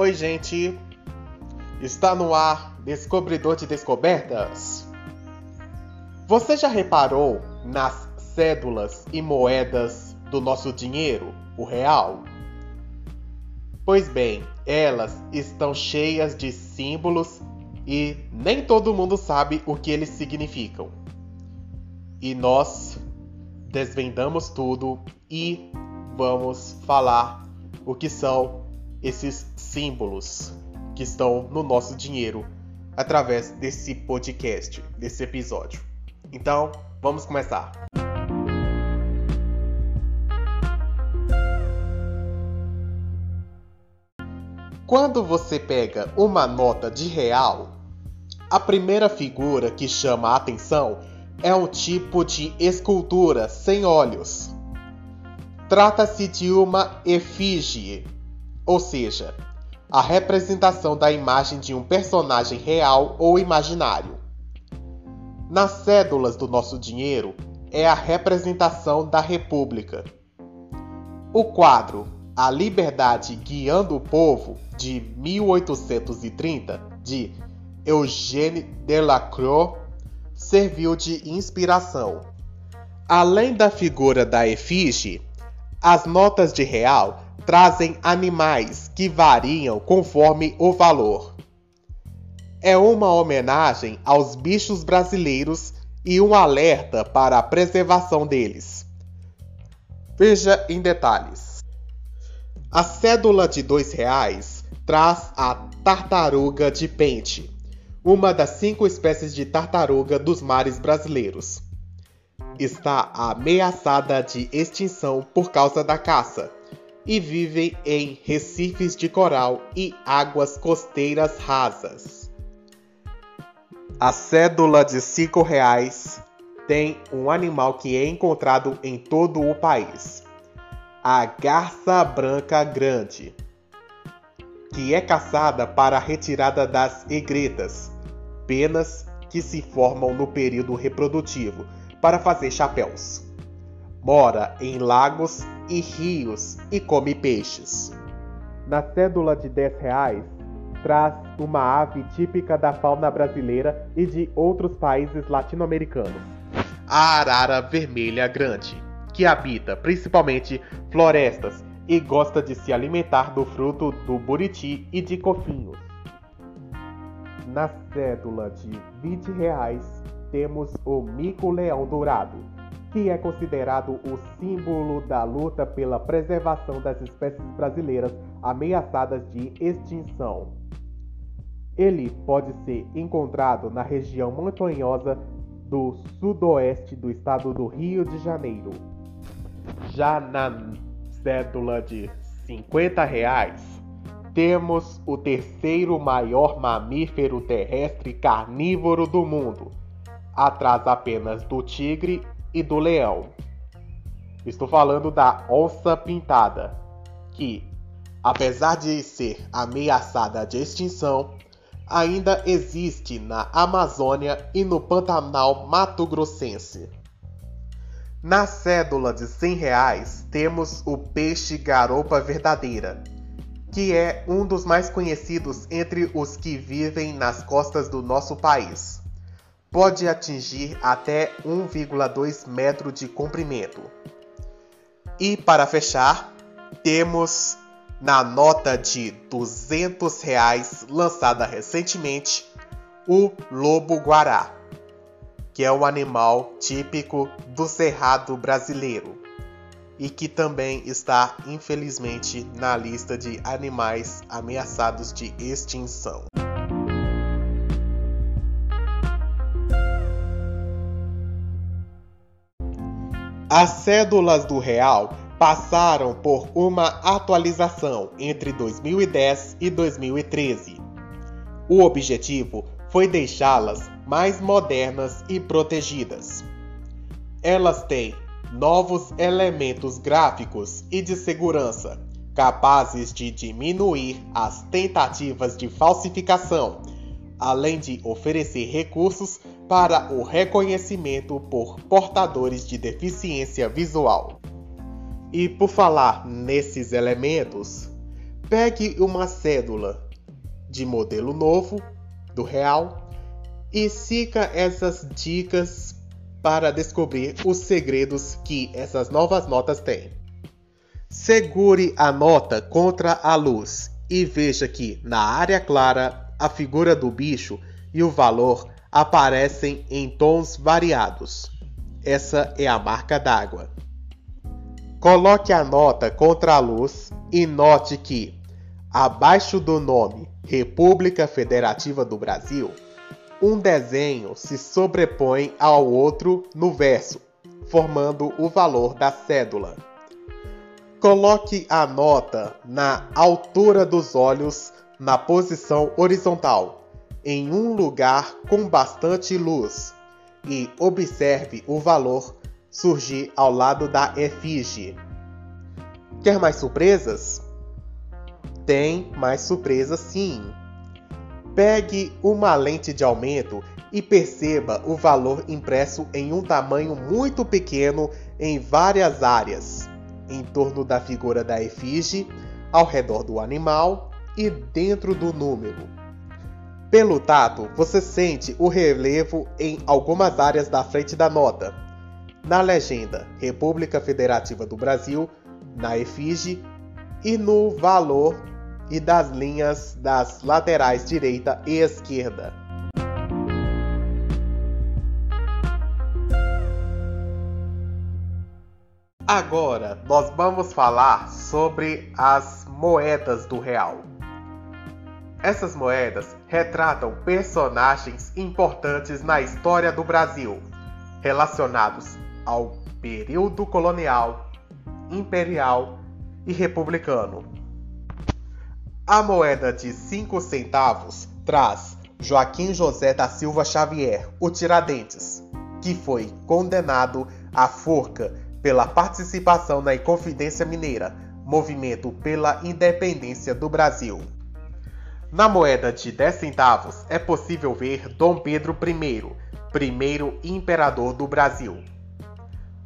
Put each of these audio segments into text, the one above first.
Oi, gente! Está no ar Descobridor de Descobertas. Você já reparou nas cédulas e moedas do nosso dinheiro, o real? Pois bem, elas estão cheias de símbolos e nem todo mundo sabe o que eles significam. E nós desvendamos tudo e vamos falar o que são esses símbolos que estão no nosso dinheiro através desse podcast, desse episódio. Então, vamos começar. Quando você pega uma nota de real, a primeira figura que chama a atenção é um tipo de escultura sem olhos. Trata-se de uma efígie, ou seja, a representação da imagem de um personagem real ou imaginário. Nas cédulas do nosso dinheiro é a representação da República. O quadro A Liberdade Guiando o Povo, de 1830, de Eugène Delacroix, serviu de inspiração. Além da figura da efígie, as notas de real trazem animais que variam conforme o valor. É uma homenagem aos bichos brasileiros e um alerta para a preservação deles. Veja em detalhes. A cédula de dois reais traz a tartaruga de pente, uma das cinco espécies de tartaruga dos mares brasileiros está ameaçada de extinção por causa da caça e vivem em recifes de coral e águas costeiras rasas. A cédula de cinco reais tem um animal que é encontrado em todo o país: a garça branca grande, que é caçada para a retirada das egretas, penas que se formam no período reprodutivo para fazer chapéus. Mora em lagos e rios e come peixes. Na cédula de 10 reais, traz uma ave típica da fauna brasileira e de outros países latino-americanos. A arara vermelha grande, que habita principalmente florestas e gosta de se alimentar do fruto do buriti e de cofinhos. Na cédula de 20 reais, temos o mico-leão dourado, que é considerado o símbolo da luta pela preservação das espécies brasileiras ameaçadas de extinção. Ele pode ser encontrado na região montanhosa do sudoeste do estado do Rio de Janeiro. Já na cédula de 50 reais, temos o terceiro maior mamífero terrestre carnívoro do mundo, atrás apenas do tigre e do leão. Estou falando da onça pintada, que, apesar de ser ameaçada de extinção, ainda existe na Amazônia e no Pantanal Mato Grossense. Na cédula de 100 reais temos o peixe garopa verdadeira, que é um dos mais conhecidos entre os que vivem nas costas do nosso país pode atingir até 1,2 metro de comprimento. E para fechar, temos na nota de 200 reais lançada recentemente o lobo-guará, que é um animal típico do cerrado brasileiro e que também está infelizmente na lista de animais ameaçados de extinção. As cédulas do real passaram por uma atualização entre 2010 e 2013. O objetivo foi deixá-las mais modernas e protegidas. Elas têm novos elementos gráficos e de segurança, capazes de diminuir as tentativas de falsificação além de oferecer recursos para o reconhecimento por portadores de deficiência visual. E por falar nesses elementos, Pegue uma cédula de modelo novo do real e siga essas dicas para descobrir os segredos que essas novas notas têm. Segure a nota contra a luz e veja que na área clara a figura do bicho e o valor aparecem em tons variados. Essa é a marca d'água. Coloque a nota contra a luz e note que, abaixo do nome República Federativa do Brasil, um desenho se sobrepõe ao outro no verso, formando o valor da cédula. Coloque a nota na altura dos olhos, na posição horizontal, em um lugar com bastante luz, e observe o valor surgir ao lado da efígie. Quer mais surpresas? Tem mais surpresas sim. Pegue uma lente de aumento e perceba o valor impresso em um tamanho muito pequeno em várias áreas, em torno da figura da efígie, ao redor do animal e dentro do número. Pelo tato, você sente o relevo em algumas áreas da frente da nota. Na legenda República Federativa do Brasil, na efígie e no valor e das linhas das laterais direita e esquerda. Agora nós vamos falar sobre as moedas do real. Essas moedas retratam personagens importantes na história do Brasil, relacionados ao período colonial, imperial e republicano. A moeda de 5 centavos traz Joaquim José da Silva Xavier, o Tiradentes, que foi condenado à forca pela participação na Inconfidência Mineira, movimento pela independência do Brasil. Na moeda de 10 centavos é possível ver Dom Pedro I, primeiro imperador do Brasil.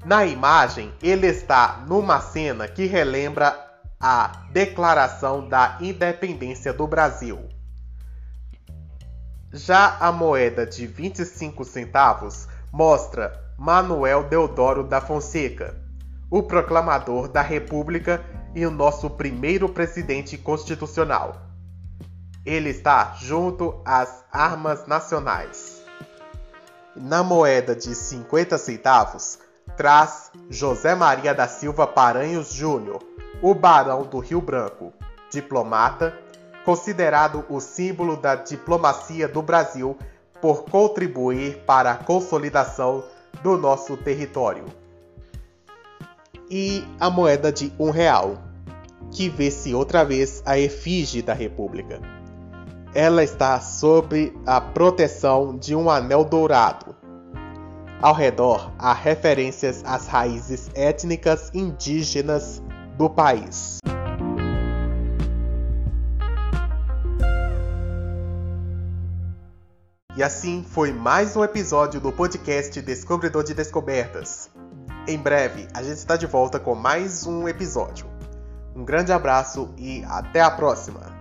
Na imagem, ele está numa cena que relembra a Declaração da Independência do Brasil. Já a moeda de 25 centavos mostra Manuel Deodoro da Fonseca, o proclamador da República e o nosso primeiro presidente constitucional. Ele está junto às armas nacionais. Na moeda de 50 centavos, traz José Maria da Silva Paranhos Júnior, o Barão do Rio Branco, diplomata, considerado o símbolo da diplomacia do Brasil por contribuir para a consolidação do nosso território. E a moeda de um real, que vê-se outra vez a efígie da República. Ela está sob a proteção de um anel dourado. Ao redor há referências às raízes étnicas indígenas do país. E assim foi mais um episódio do podcast Descobridor de Descobertas. Em breve a gente está de volta com mais um episódio. Um grande abraço e até a próxima!